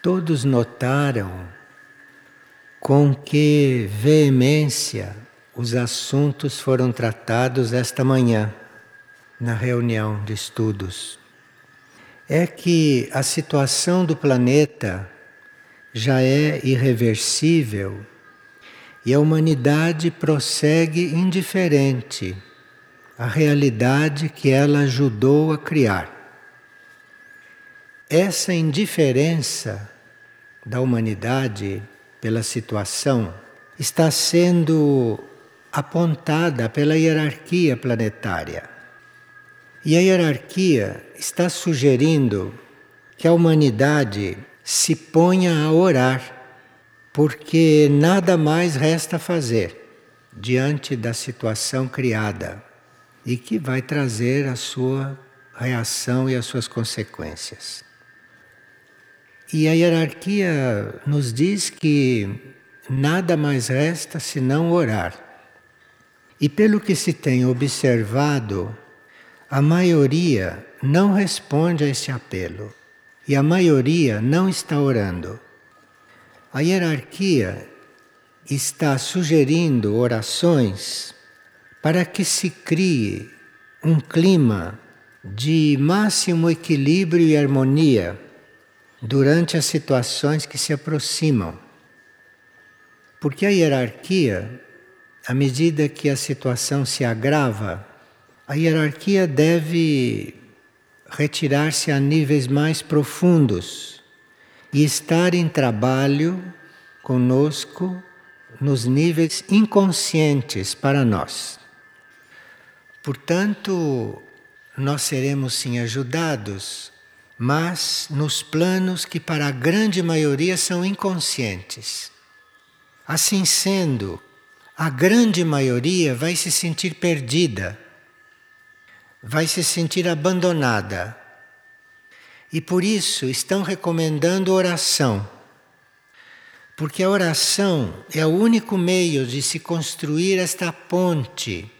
Todos notaram com que veemência os assuntos foram tratados esta manhã na reunião de estudos. É que a situação do planeta já é irreversível e a humanidade prossegue indiferente à realidade que ela ajudou a criar. Essa indiferença da humanidade pela situação está sendo apontada pela hierarquia planetária. E a hierarquia está sugerindo que a humanidade se ponha a orar, porque nada mais resta fazer diante da situação criada e que vai trazer a sua reação e as suas consequências. E a hierarquia nos diz que nada mais resta senão orar. E pelo que se tem observado, a maioria não responde a esse apelo. E a maioria não está orando. A hierarquia está sugerindo orações para que se crie um clima de máximo equilíbrio e harmonia durante as situações que se aproximam. Porque a hierarquia, à medida que a situação se agrava, a hierarquia deve retirar-se a níveis mais profundos e estar em trabalho conosco nos níveis inconscientes para nós. Portanto, nós seremos sim ajudados mas nos planos que para a grande maioria são inconscientes. Assim sendo, a grande maioria vai se sentir perdida, vai se sentir abandonada. E por isso estão recomendando oração. Porque a oração é o único meio de se construir esta ponte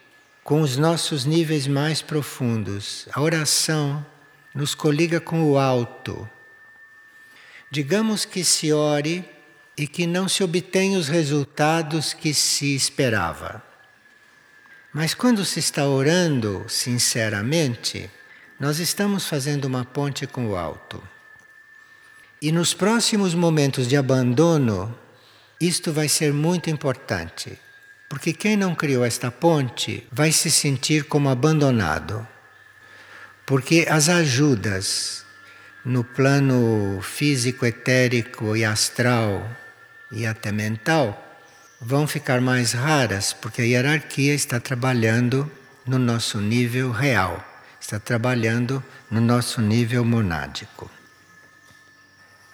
com os nossos níveis mais profundos. A oração nos coliga com o alto. Digamos que se ore e que não se obtém os resultados que se esperava. Mas quando se está orando sinceramente, nós estamos fazendo uma ponte com o alto. E nos próximos momentos de abandono, isto vai ser muito importante, porque quem não criou esta ponte vai se sentir como abandonado. Porque as ajudas no plano físico, etérico e astral e até mental vão ficar mais raras, porque a hierarquia está trabalhando no nosso nível real, está trabalhando no nosso nível monádico.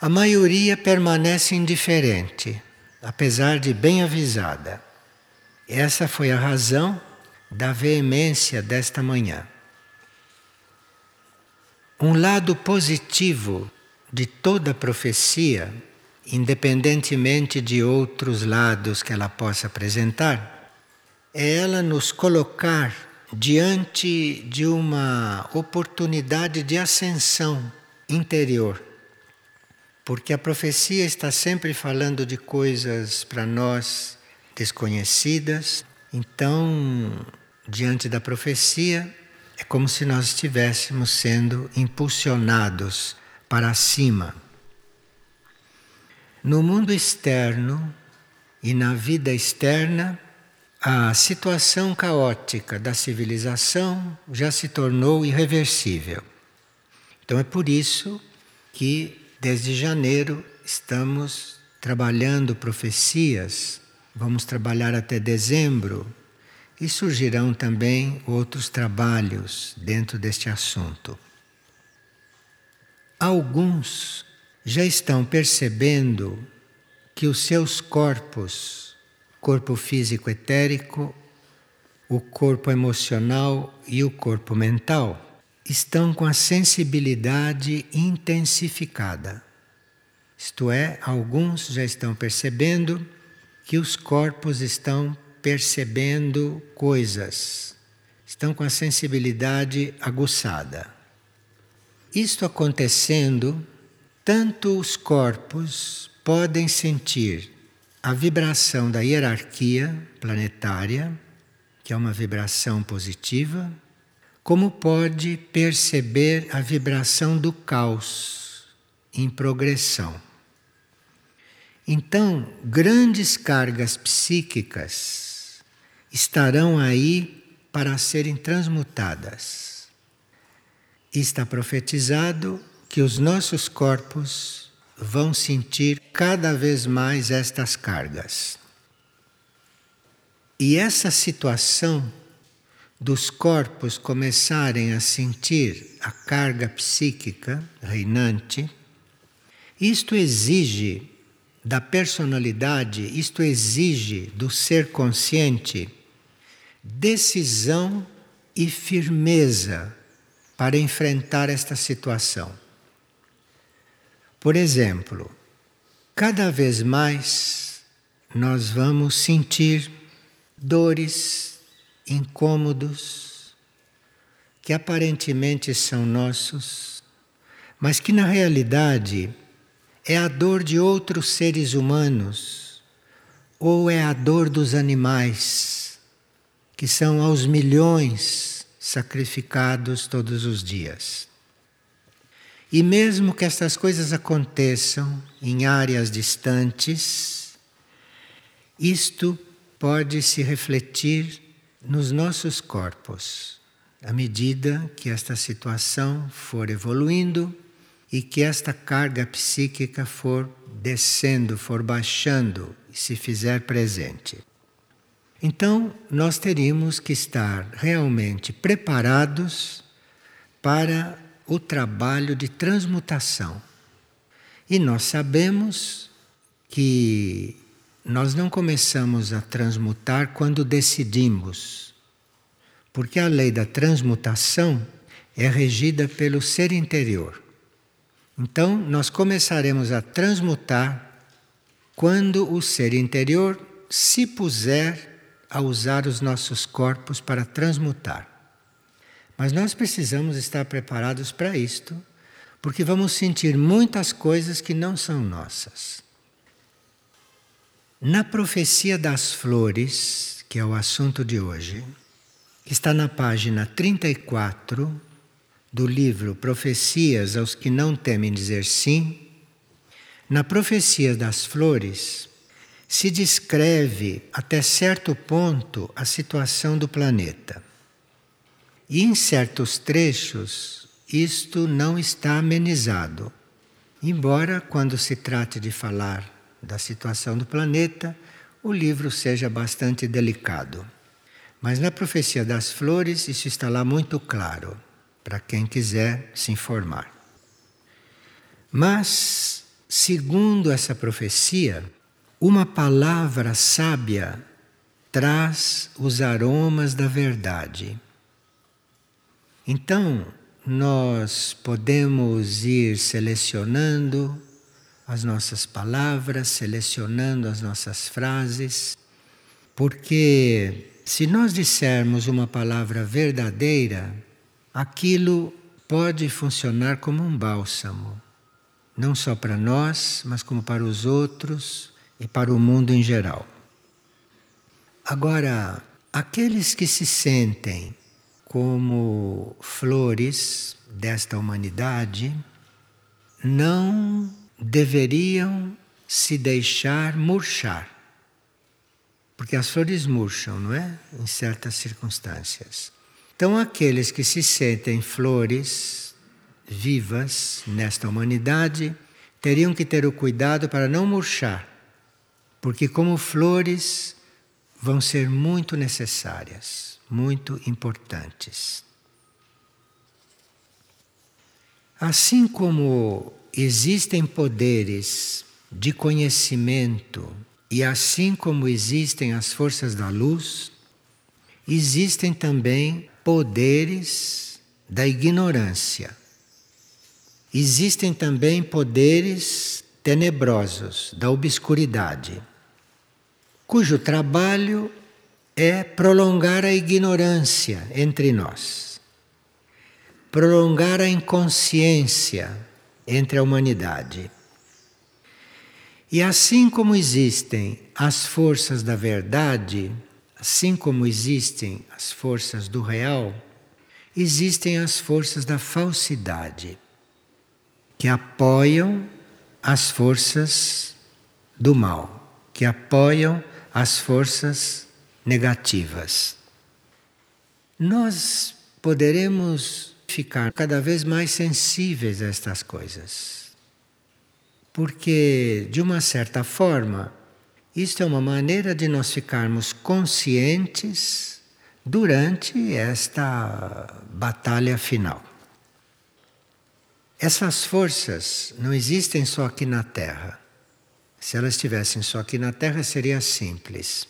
A maioria permanece indiferente, apesar de bem avisada. Essa foi a razão da veemência desta manhã. Um lado positivo de toda profecia, independentemente de outros lados que ela possa apresentar, é ela nos colocar diante de uma oportunidade de ascensão interior. Porque a profecia está sempre falando de coisas para nós desconhecidas, então, diante da profecia, é como se nós estivéssemos sendo impulsionados para cima. No mundo externo e na vida externa, a situação caótica da civilização já se tornou irreversível. Então é por isso que, desde janeiro, estamos trabalhando profecias, vamos trabalhar até dezembro e surgirão também outros trabalhos dentro deste assunto. Alguns já estão percebendo que os seus corpos, corpo físico etérico, o corpo emocional e o corpo mental, estão com a sensibilidade intensificada. Isto é, alguns já estão percebendo que os corpos estão percebendo coisas, estão com a sensibilidade aguçada. Isto acontecendo tanto os corpos podem sentir a vibração da hierarquia planetária, que é uma vibração positiva, como pode perceber a vibração do caos em progressão. Então, grandes cargas psíquicas estarão aí para serem transmutadas. está profetizado que os nossos corpos vão sentir cada vez mais estas cargas. E essa situação dos corpos começarem a sentir a carga psíquica reinante, isto exige da personalidade, isto exige do ser consciente decisão e firmeza para enfrentar esta situação. Por exemplo, cada vez mais nós vamos sentir dores, incômodos, que aparentemente são nossos, mas que na realidade é a dor de outros seres humanos, ou é a dor dos animais, que são aos milhões sacrificados todos os dias. E mesmo que estas coisas aconteçam em áreas distantes, isto pode se refletir nos nossos corpos, à medida que esta situação for evoluindo e que esta carga psíquica for descendo, for baixando e se fizer presente. Então, nós teríamos que estar realmente preparados para o trabalho de transmutação. E nós sabemos que nós não começamos a transmutar quando decidimos, porque a lei da transmutação é regida pelo ser interior. Então, nós começaremos a transmutar quando o ser interior se puser a usar os nossos corpos para transmutar. Mas nós precisamos estar preparados para isto, porque vamos sentir muitas coisas que não são nossas. Na profecia das flores, que é o assunto de hoje, que está na página 34 do livro Profecias aos que não temem dizer sim, na profecia das flores se descreve até certo ponto a situação do planeta. E em certos trechos isto não está amenizado. Embora, quando se trate de falar da situação do planeta, o livro seja bastante delicado. Mas na profecia das flores isso está lá muito claro para quem quiser se informar. Mas, segundo essa profecia, uma palavra sábia traz os aromas da verdade. Então, nós podemos ir selecionando as nossas palavras, selecionando as nossas frases, porque se nós dissermos uma palavra verdadeira, aquilo pode funcionar como um bálsamo, não só para nós, mas como para os outros e para o mundo em geral. Agora, aqueles que se sentem como flores desta humanidade não deveriam se deixar murchar. Porque as flores murcham, não é? Em certas circunstâncias. Então, aqueles que se sentem flores vivas nesta humanidade teriam que ter o cuidado para não murchar, porque, como flores, vão ser muito necessárias, muito importantes. Assim como existem poderes de conhecimento e assim como existem as forças da luz, existem também poderes da ignorância. Existem também poderes tenebrosos da obscuridade, cujo trabalho é prolongar a ignorância entre nós, prolongar a inconsciência entre a humanidade. E assim como existem as forças da verdade, assim como existem as forças do real, existem as forças da falsidade, que apoiam as forças do mal, que apoiam as forças negativas. Nós poderemos ficar cada vez mais sensíveis a estas coisas. Porque, de uma certa forma, isto é uma maneira de nós ficarmos conscientes durante esta batalha final. Essas forças não existem só aqui na Terra. Se elas estivessem só aqui na Terra seria simples.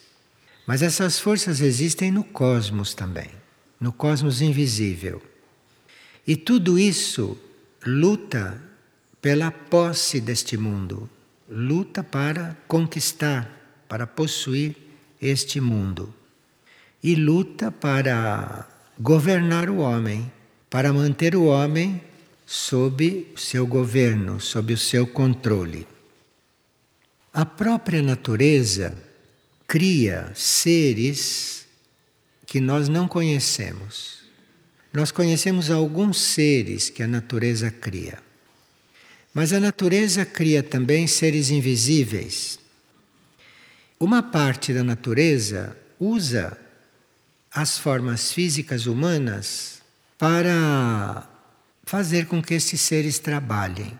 Mas essas forças existem no cosmos também, no cosmos invisível. E tudo isso luta pela posse deste mundo, luta para conquistar, para possuir este mundo. E luta para governar o homem, para manter o homem sob seu governo, sob o seu controle. A própria natureza cria seres que nós não conhecemos. Nós conhecemos alguns seres que a natureza cria. Mas a natureza cria também seres invisíveis. Uma parte da natureza usa as formas físicas humanas para fazer com que esses seres trabalhem,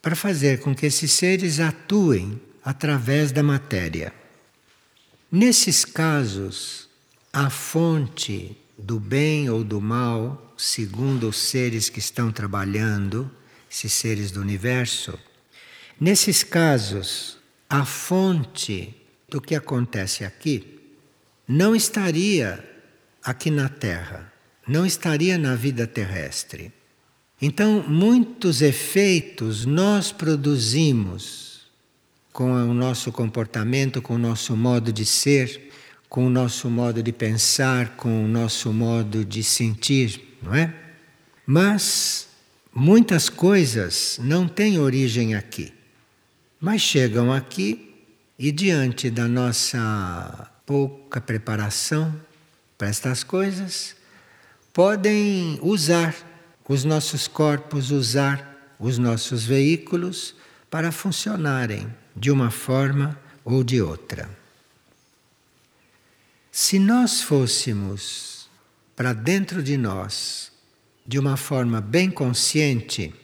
para fazer com que esses seres atuem através da matéria. Nesses casos, a fonte do bem ou do mal, segundo os seres que estão trabalhando, esses seres do universo, nesses casos, a fonte do que acontece aqui não estaria aqui na Terra, não estaria na vida terrestre. Então, muitos efeitos nós produzimos com o nosso comportamento, com o nosso modo de ser, com o nosso modo de pensar, com o nosso modo de sentir, não é? Mas muitas coisas não têm origem aqui, mas chegam aqui e, diante da nossa pouca preparação para estas coisas, podem usar os nossos corpos, usar os nossos veículos para funcionarem de uma forma ou de outra. Se nós fôssemos para dentro de nós de uma forma bem consciente,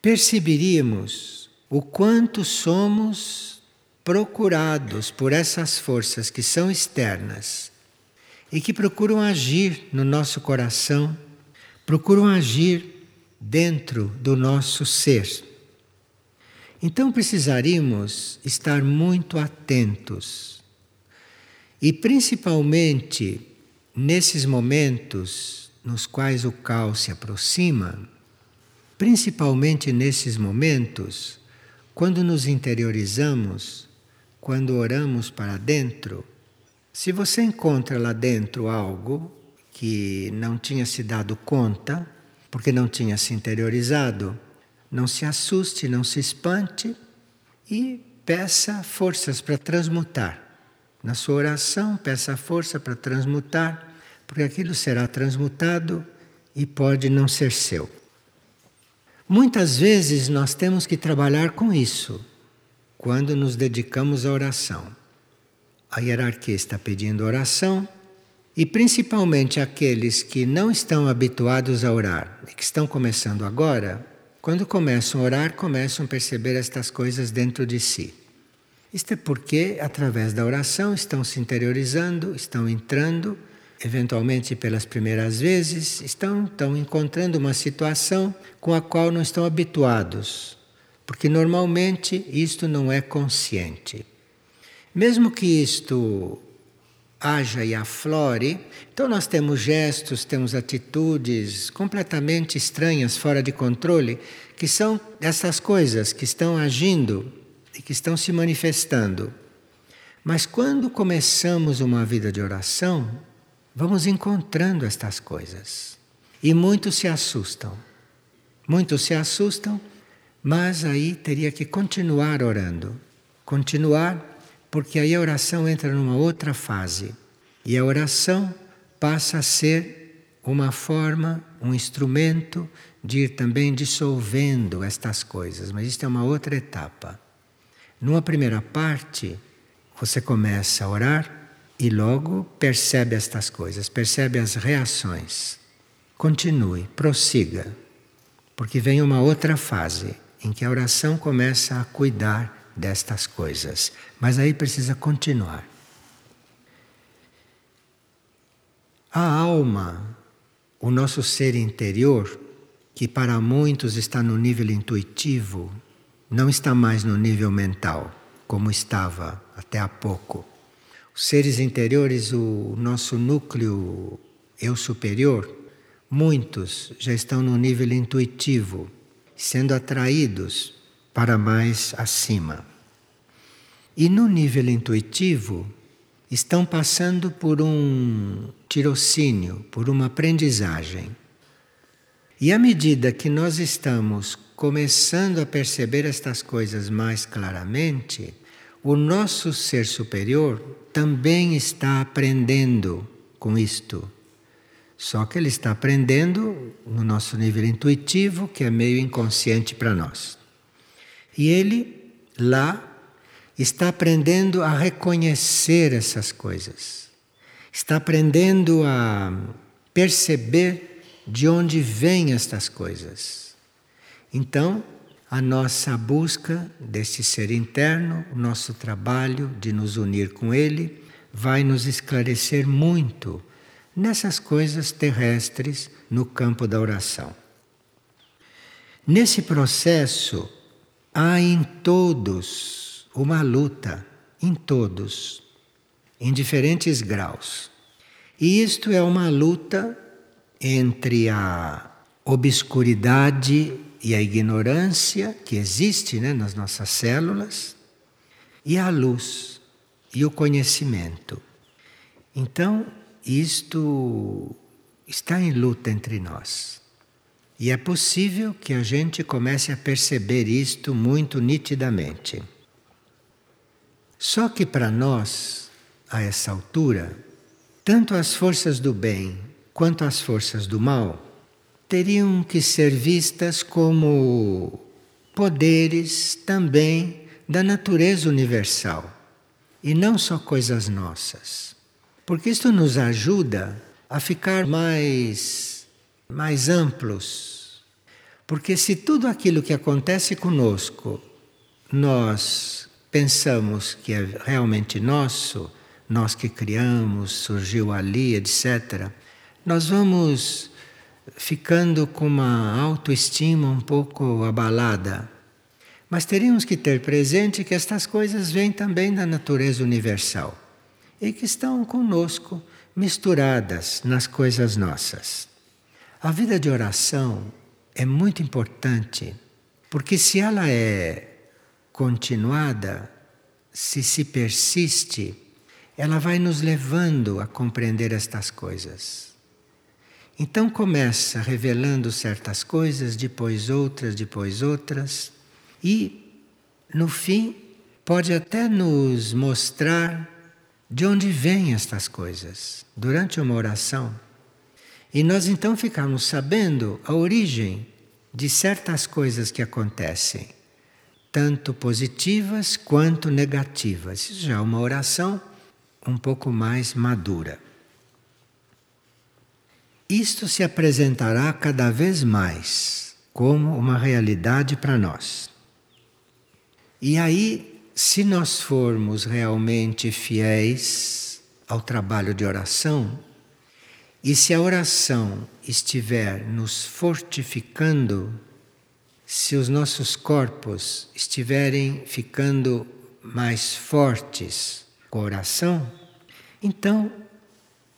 perceberíamos o quanto somos procurados por essas forças que são externas e que procuram agir no nosso coração, procuram agir dentro do nosso ser. Então precisaríamos estar muito atentos. E principalmente nesses momentos nos quais o caos se aproxima, principalmente nesses momentos, quando nos interiorizamos, quando oramos para dentro, se você encontra lá dentro algo que não tinha se dado conta, porque não tinha se interiorizado, não se assuste, não se espante e peça forças para transmutar. Na sua oração, peça força para transmutar, porque aquilo será transmutado e pode não ser seu. Muitas vezes nós temos que trabalhar com isso quando nos dedicamos à oração. A hierarquia está pedindo oração e principalmente aqueles que não estão habituados a orar e que estão começando agora, quando começam a orar, começam a perceber estas coisas dentro de si. Isto é porque, através da oração, estão se interiorizando, estão entrando, eventualmente pelas primeiras vezes, estão, estão encontrando uma situação com a qual não estão habituados, porque normalmente isto não é consciente. Mesmo que isto haja e aflore. Então, nós temos gestos, temos atitudes completamente estranhas, fora de controle, que são essas coisas que estão agindo e que estão se manifestando. Mas quando começamos uma vida de oração, vamos encontrando estas coisas. E muitos se assustam. Muitos se assustam, mas aí teria que continuar orando. Continuar, porque aí a oração entra numa outra fase. E a oração passa a ser uma forma, um instrumento de ir também dissolvendo estas coisas. Mas isto é uma outra etapa. Numa primeira parte, você começa a orar e logo percebe estas coisas, percebe as reações. Continue, prossiga, porque vem uma outra fase em que a oração começa a cuidar destas coisas, mas aí precisa continuar. A alma, o nosso ser interior, que para muitos está no nível intuitivo, não está mais no nível mental, como estava até há pouco. Os seres interiores, o nosso núcleo eu superior, muitos já estão no nível intuitivo, sendo atraídos para mais acima. E no nível intuitivo, estão passando por um tirocínio, por uma aprendizagem. E à medida que nós estamos começando a perceber estas coisas mais claramente, o nosso ser superior também está aprendendo com isto. Só que ele está aprendendo no nosso nível intuitivo, que é meio inconsciente para nós. E ele, lá, está aprendendo a reconhecer essas coisas. Está aprendendo a perceber de onde vêm estas coisas. Então, a nossa busca desse ser interno, o nosso trabalho de nos unir com ele, vai nos esclarecer muito nessas coisas terrestres no campo da oração. Nesse processo, há em todos uma luta, em todos, em diferentes graus. E isto é uma luta entre a obscuridade e a ignorância que existe né, nas nossas células, e a luz e o conhecimento. Então, isto está em luta entre nós. E é possível que a gente comece a perceber isto muito nitidamente. Só que para nós, a essa altura, tanto as forças do bem quanto as forças do mal teriam que ser vistas como poderes também da natureza universal e não só coisas nossas. Porque isto nos ajuda a ficar mais mais amplos. Porque se tudo aquilo que acontece conosco nós pensamos que é realmente nosso, nós que criamos, surgiu ali, etc., nós vamos ficando com uma autoestima um pouco abalada. Mas teríamos que ter presente que estas coisas vêm também da natureza universal e que estão conosco, misturadas nas coisas nossas. A vida de oração é muito importante, porque se ela é continuada, se se persiste, ela vai nos levando a compreender estas coisas. Então começa revelando certas coisas, depois outras, depois outras, e no fim pode até nos mostrar de onde vêm estas coisas durante uma oração. E nós então ficamos sabendo a origem de certas coisas que acontecem, tanto positivas quanto negativas. Isso já é uma oração um pouco mais madura. Isto se apresentará cada vez mais como uma realidade para nós. E aí, se nós formos realmente fiéis ao trabalho de oração, e se a oração estiver nos fortificando, se os nossos corpos estiverem ficando mais fortes com a oração, então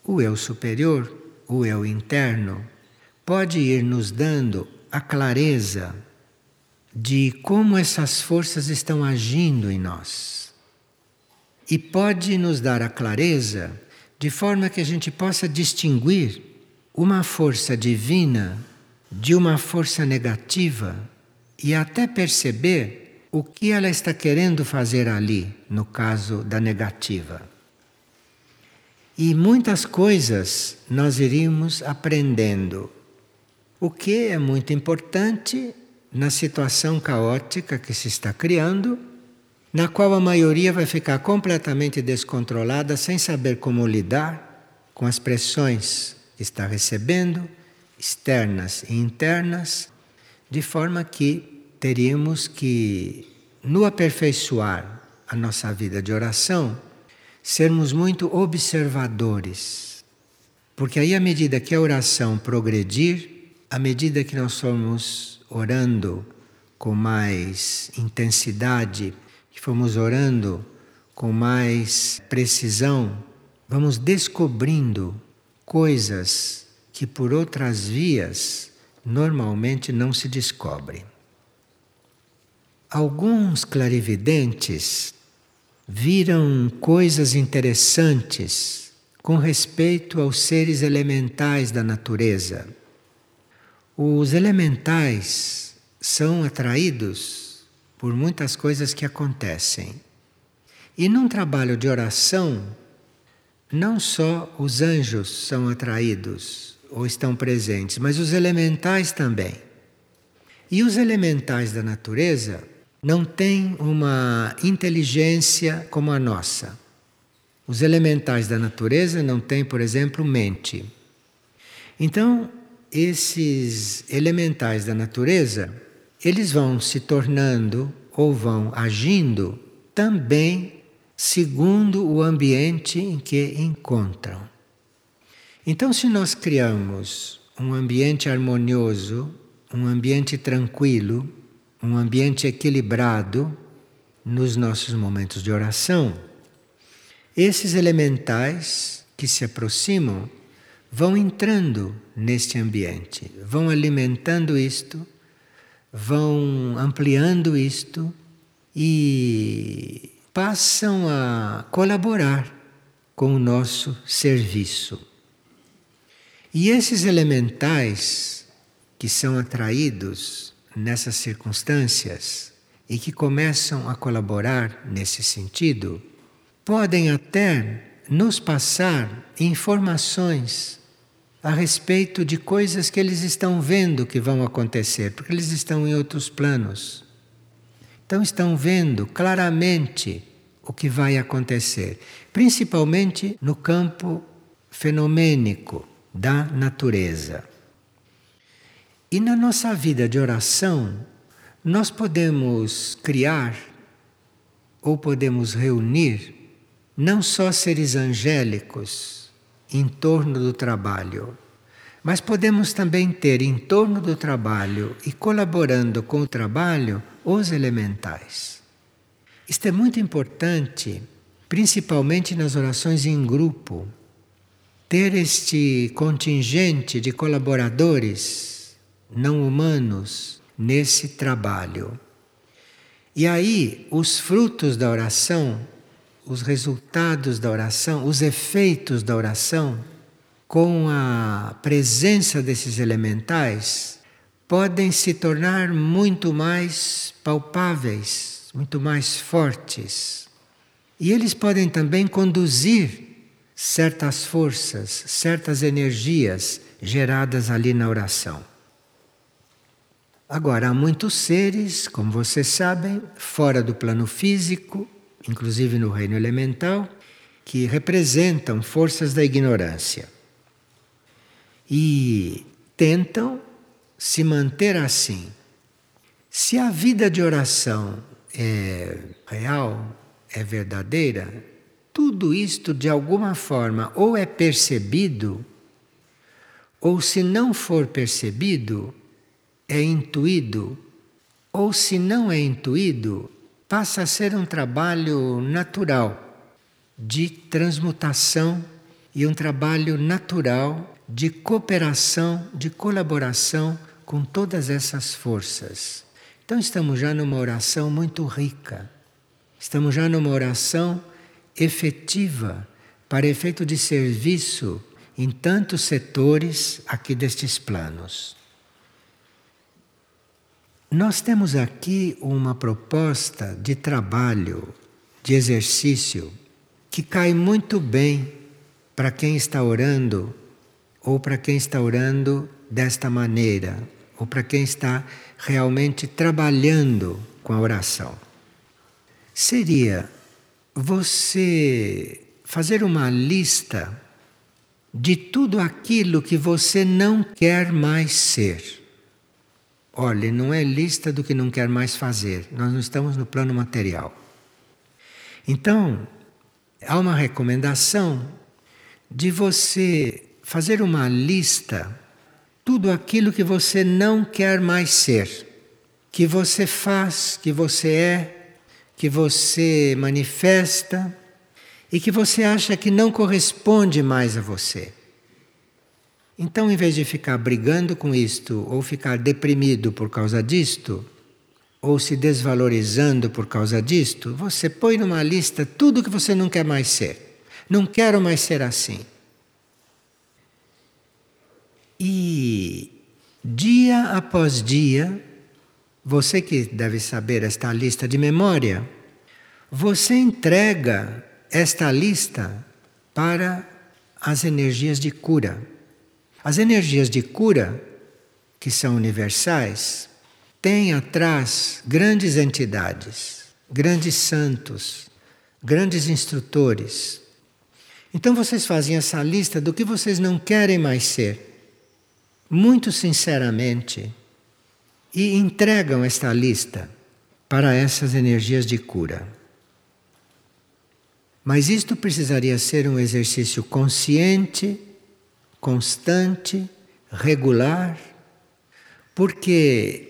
o eu superior o eu interno, pode ir nos dando a clareza de como essas forças estão agindo em nós. E pode nos dar a clareza de forma que a gente possa distinguir uma força divina de uma força negativa e até perceber o que ela está querendo fazer ali, no caso da negativa. E muitas coisas nós iríamos aprendendo. O que é muito importante na situação caótica que se está criando, na qual a maioria vai ficar completamente descontrolada, sem saber como lidar com as pressões que está recebendo, externas e internas, de forma que teríamos que, no aperfeiçoar a nossa vida de oração, sermos muito observadores. Porque aí, à medida que a oração progredir, à medida que nós formos orando com mais intensidade, que fomos orando com mais precisão, vamos descobrindo coisas que por outras vias normalmente não se descobrem. Alguns clarividentes viram coisas interessantes com respeito aos seres elementais da natureza. Os elementais são atraídos por muitas coisas que acontecem. E num trabalho de oração, não só os anjos são atraídos ou estão presentes, mas os elementais também. E os elementais da natureza não têm uma inteligência como a nossa. Os elementais da natureza não têm, por exemplo, mente. Então, esses elementais da natureza, eles vão se tornando ou vão agindo também segundo o ambiente em que encontram. Então, se nós criamos um ambiente harmonioso, um ambiente tranquilo, um ambiente equilibrado nos nossos momentos de oração, esses elementais que se aproximam vão entrando neste ambiente, vão alimentando isto, vão ampliando isto e passam a colaborar com o nosso serviço. E esses elementais que são atraídos nessas circunstâncias e que começam a colaborar nesse sentido, podem até nos passar informações a respeito de coisas que eles estão vendo que vão acontecer, porque eles estão em outros planos. Então estão vendo claramente o que vai acontecer, principalmente no campo fenomênico da natureza. E na nossa vida de oração, nós podemos criar ou podemos reunir não só seres angélicos em torno do trabalho, mas podemos também ter em torno do trabalho e colaborando com o trabalho os elementais. Isto é muito importante, principalmente nas orações em grupo, ter este contingente de colaboradores não humanos nesse trabalho. E aí, os frutos da oração, os resultados da oração, os efeitos da oração, com a presença desses elementais, podem se tornar muito mais palpáveis, muito mais fortes. E eles podem também conduzir certas forças, certas energias geradas ali na oração. Agora, há muitos seres, como vocês sabem, fora do plano físico, inclusive no reino elemental, que representam forças da ignorância. E tentam se manter assim. Se a vida de oração é real, é verdadeira, tudo isto de alguma forma ou é percebido, ou se não for percebido, é intuído, ou se não é intuído, passa a ser um trabalho natural de transmutação e um trabalho natural de cooperação, de colaboração com todas essas forças. Então estamos já numa oração muito rica. Estamos já numa oração efetiva para efeito de serviço em tantos setores aqui destes planos. Nós temos aqui uma proposta de trabalho, de exercício, que cai muito bem para quem está orando ou para quem está orando desta maneira, ou para quem está realmente trabalhando com a oração. Seria você fazer uma lista de tudo aquilo que você não quer mais ser. Olha, não é lista do que não quer mais fazer, nós não estamos no plano material. Então, há uma recomendação de você fazer uma lista tudo aquilo que você não quer mais ser, que você faz, que você é, que você manifesta e que você acha que não corresponde mais a você. Então, em vez de ficar brigando com isto, ou ficar deprimido por causa disto, ou se desvalorizando por causa disto, você põe numa lista tudo que você não quer mais ser. Não quero mais ser assim. E dia após dia, você que deve saber esta lista de memória, você entrega esta lista para as energias de cura. As energias de cura, que são universais, têm atrás grandes entidades, grandes santos, grandes instrutores. Então vocês fazem essa lista do que vocês não querem mais ser, muito sinceramente, e entregam esta lista para essas energias de cura. Mas isto precisaria ser um exercício consciente constante, regular, porque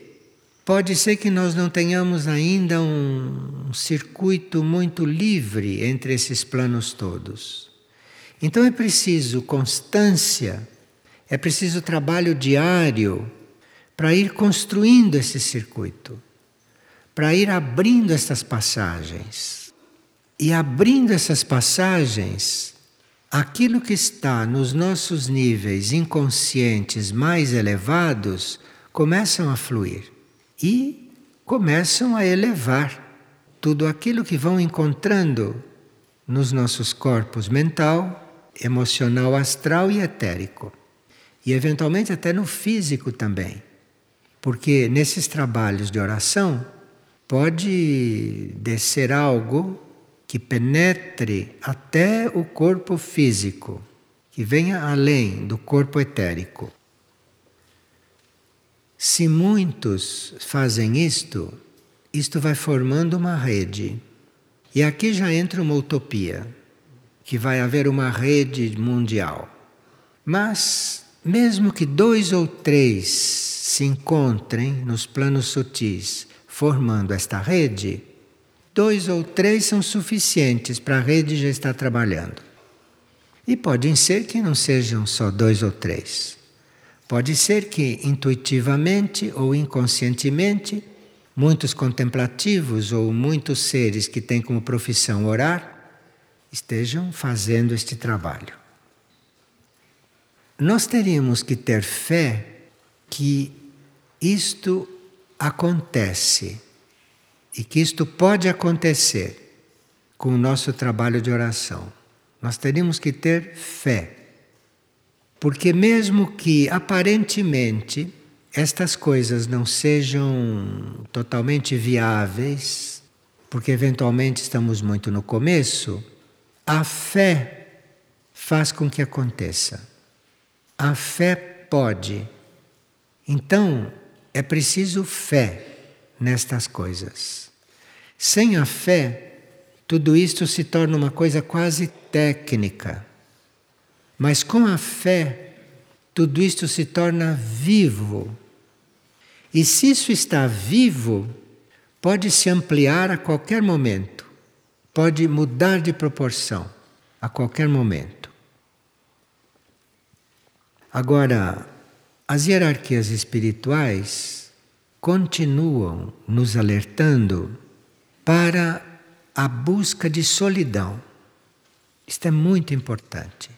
pode ser que nós não tenhamos ainda um circuito muito livre entre esses planos todos. Então é preciso constância, é preciso trabalho diário para ir construindo esse circuito, para ir abrindo essas passagens. E abrindo essas passagens, aquilo que está nos nossos níveis inconscientes mais elevados começam a fluir e começam a elevar tudo aquilo que vão encontrando nos nossos corpos mental, emocional, astral e etérico. E eventualmente até no físico também. Porque nesses trabalhos de oração pode descer algo que penetre até o corpo físico, que venha além do corpo etérico. Se muitos fazem isto, isto vai formando uma rede. E aqui já entra uma utopia, que vai haver uma rede mundial. Mas, mesmo que dois ou três se encontrem nos planos sutis formando esta rede, dois ou três são suficientes para a rede já estar trabalhando. E pode ser que não sejam só dois ou três. Pode ser que intuitivamente ou inconscientemente, muitos contemplativos ou muitos seres que têm como profissão orar estejam fazendo este trabalho. Nós teríamos que ter fé que isto acontece e que isto pode acontecer com o nosso trabalho de oração. Nós teríamos que ter fé. Porque, mesmo que aparentemente estas coisas não sejam totalmente viáveis, porque eventualmente estamos muito no começo, a fé faz com que aconteça. A fé pode. Então, é preciso fé nestas coisas. Sem a fé, tudo isto se torna uma coisa quase técnica. Mas com a fé, tudo isto se torna vivo. E se isso está vivo, pode se ampliar a qualquer momento, pode mudar de proporção a qualquer momento. Agora, as hierarquias espirituais continuam nos alertando para a busca de solidão. Isto é muito importante.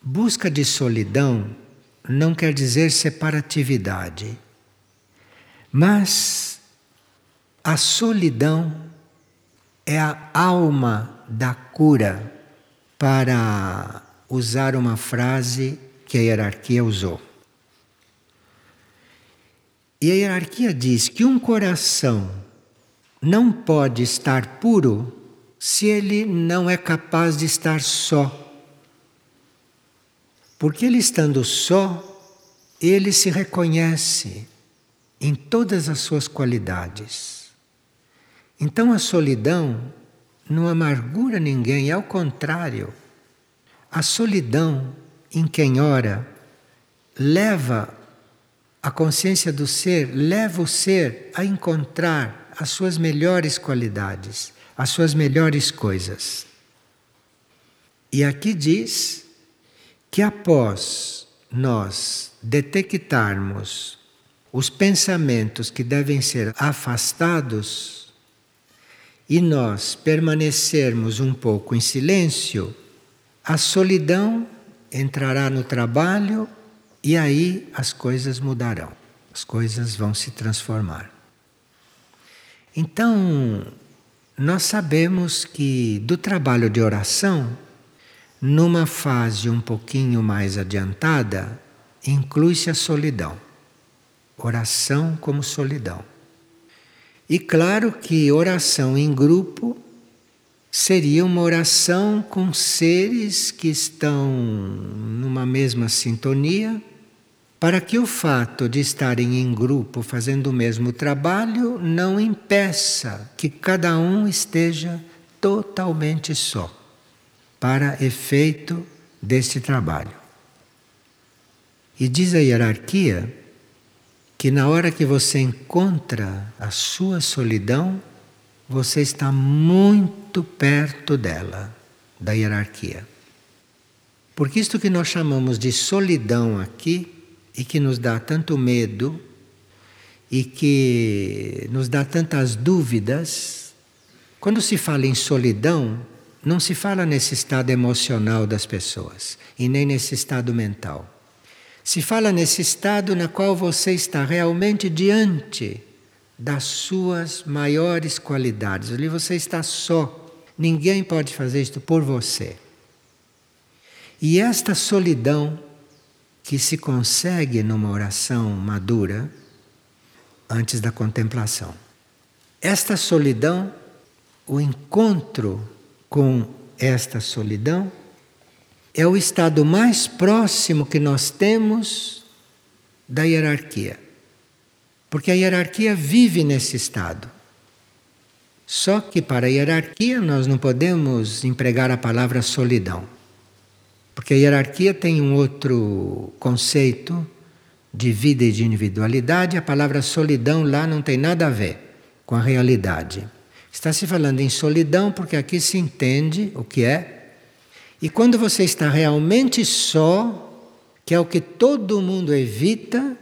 Busca de solidão não quer dizer separatividade. Mas a solidão é a alma da cura, para usar uma frase que a hierarquia usou. E a hierarquia diz que um coração não pode estar puro se ele não é capaz de estar só. Porque ele estando só, ele se reconhece em todas as suas qualidades. Então a solidão não amargura ninguém, ao contrário, a solidão em quem ora leva a consciência do ser, leva o ser a encontrar as suas melhores qualidades, as suas melhores coisas. E aqui diz que após nós detectarmos os pensamentos que devem ser afastados e nós permanecermos um pouco em silêncio, a solidão entrará no trabalho e aí as coisas mudarão, as coisas vão se transformar. Então, nós sabemos que do trabalho de oração, numa fase um pouquinho mais adiantada, inclui-se a solidão oração como solidão. E claro que oração em grupo seria uma oração com seres que estão numa mesma sintonia, para que o fato de estarem em grupo fazendo o mesmo trabalho não impeça que cada um esteja totalmente só, para efeito deste trabalho. E diz a hierarquia que na hora que você encontra a sua solidão, você está muito perto dela, da hierarquia. Porque isto que nós chamamos de solidão aqui, e que nos dá tanto medo, e que nos dá tantas dúvidas, quando se fala em solidão, não se fala nesse estado emocional das pessoas, e nem nesse estado mental. Se fala nesse estado na qual você está realmente diante das suas maiores qualidades. Ali você está só. Ninguém pode fazer isto por você. E esta solidão que se consegue numa oração madura antes da contemplação. Esta solidão, o encontro com esta solidão, é o estado mais próximo que nós temos da hierarquia. Porque a hierarquia vive nesse estado. Só que para a hierarquia nós não podemos empregar a palavra solidão. Porque a hierarquia tem um outro conceito de vida e de individualidade, a palavra solidão lá não tem nada a ver com a realidade. Está se falando em solidão porque aqui se entende o que é e quando você está realmente só, que é o que todo mundo evita,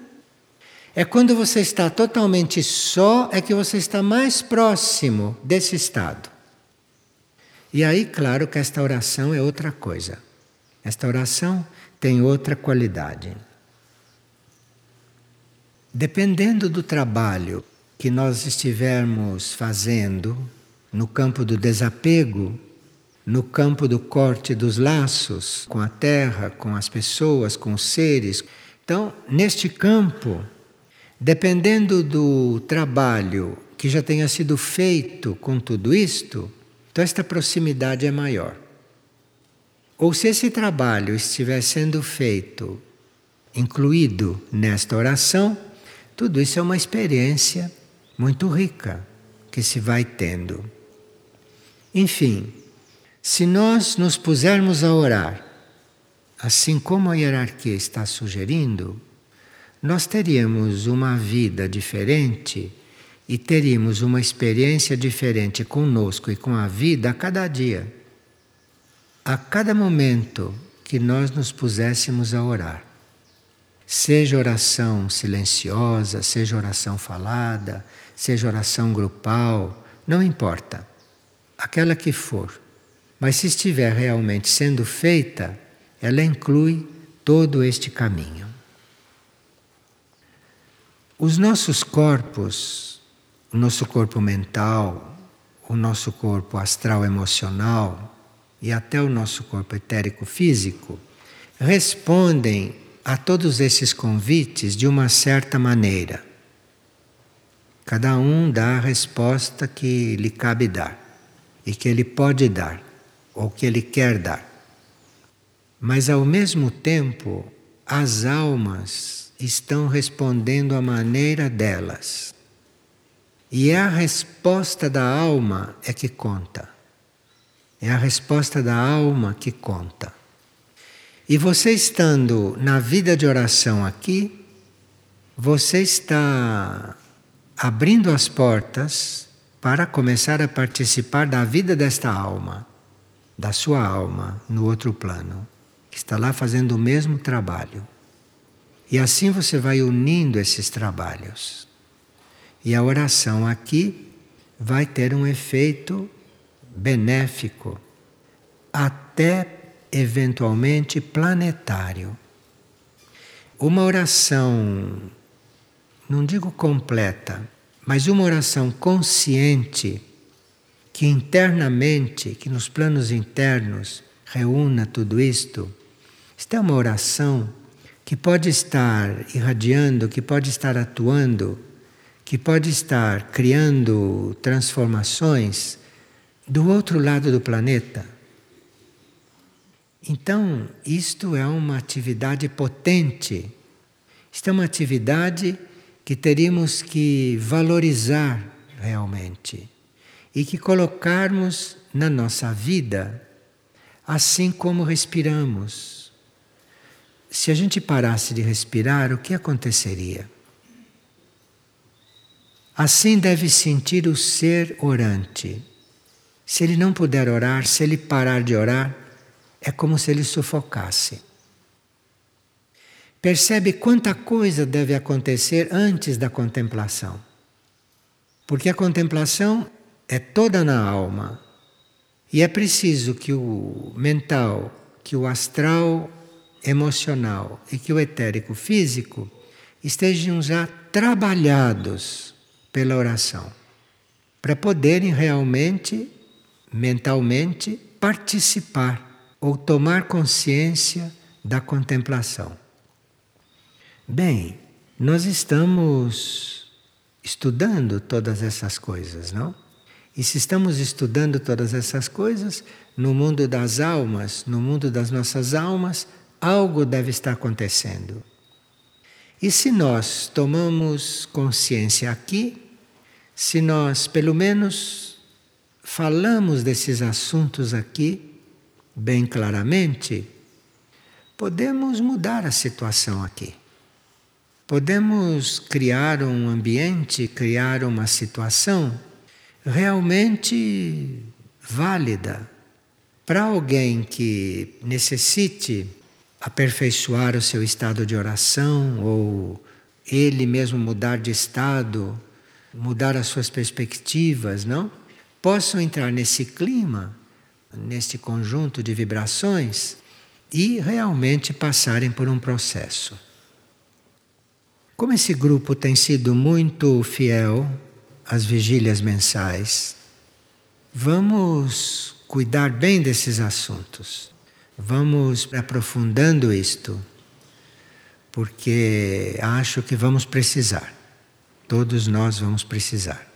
é quando você está totalmente só, é que você está mais próximo desse estado. E aí, claro que esta oração é outra coisa. Esta oração tem outra qualidade. Dependendo do trabalho que nós estivermos fazendo no campo do desapego, no campo do corte dos laços com a terra, com as pessoas, com os seres. Então, neste campo, dependendo do trabalho que já tenha sido feito com tudo isto, então esta proximidade é maior. Ou se esse trabalho estiver sendo feito, incluído nesta oração, tudo isso é uma experiência muito rica que se vai tendo. Enfim, se nós nos pusermos a orar, assim como a hierarquia está sugerindo, nós teríamos uma vida diferente e teríamos uma experiência diferente conosco e com a vida a cada dia. A cada momento que nós nos puséssemos a orar. Seja oração silenciosa, seja oração falada, seja oração grupal, não importa. Aquela que for mas se estiver realmente sendo feita, ela inclui todo este caminho. Os nossos corpos, o nosso corpo mental, o nosso corpo astral emocional e até o nosso corpo etérico físico, respondem a todos esses convites de uma certa maneira. Cada um dá a resposta que lhe cabe dar e que ele pode dar ou que ele quer dar. Mas ao mesmo tempo, as almas estão respondendo à maneira delas. E é a resposta da alma é que conta. É a resposta da alma que conta. E você estando na vida de oração aqui, você está abrindo as portas para começar a participar da vida desta alma, da sua alma no outro plano, que está lá fazendo o mesmo trabalho. E assim você vai unindo esses trabalhos. E a oração aqui vai ter um efeito benéfico, até eventualmente planetário. Uma oração, não digo completa, mas uma oração consciente, que internamente, que nos planos internos reúna tudo isto, esta é uma oração que pode estar irradiando, que pode estar atuando, que pode estar criando transformações do outro lado do planeta. Então, isto é uma atividade potente. Isto é uma atividade que teríamos que valorizar realmente e que colocarmos na nossa vida assim como respiramos. Se a gente parasse de respirar, o que aconteceria? Assim deve sentir o ser orante. Se ele não puder orar, se ele parar de orar, é como se ele sufocasse. Percebe quanta coisa deve acontecer antes da contemplação. Porque a contemplação é toda na alma. E é preciso que o mental, que o astral emocional e que o etérico físico estejam já trabalhados pela oração, para poderem realmente mentalmente participar ou tomar consciência da contemplação. Bem, nós estamos estudando todas essas coisas, não? E se estamos estudando todas essas coisas, no mundo das almas, no mundo das nossas almas, algo deve estar acontecendo. E se nós tomamos consciência aqui, se nós pelo menos falamos desses assuntos aqui bem claramente, podemos mudar a situação aqui. Podemos criar um ambiente, criar uma situação realmente válida para alguém que necessite aperfeiçoar o seu estado de oração ou ele mesmo mudar de estado, mudar as suas perspectivas, não? Possam entrar nesse clima, neste conjunto de vibrações e realmente passarem por um processo. Como esse grupo tem sido muito fiel às vigílias mensais, vamos cuidar bem desses assuntos. Vamos aprofundando isto, porque acho que vamos precisar. Todos nós vamos precisar.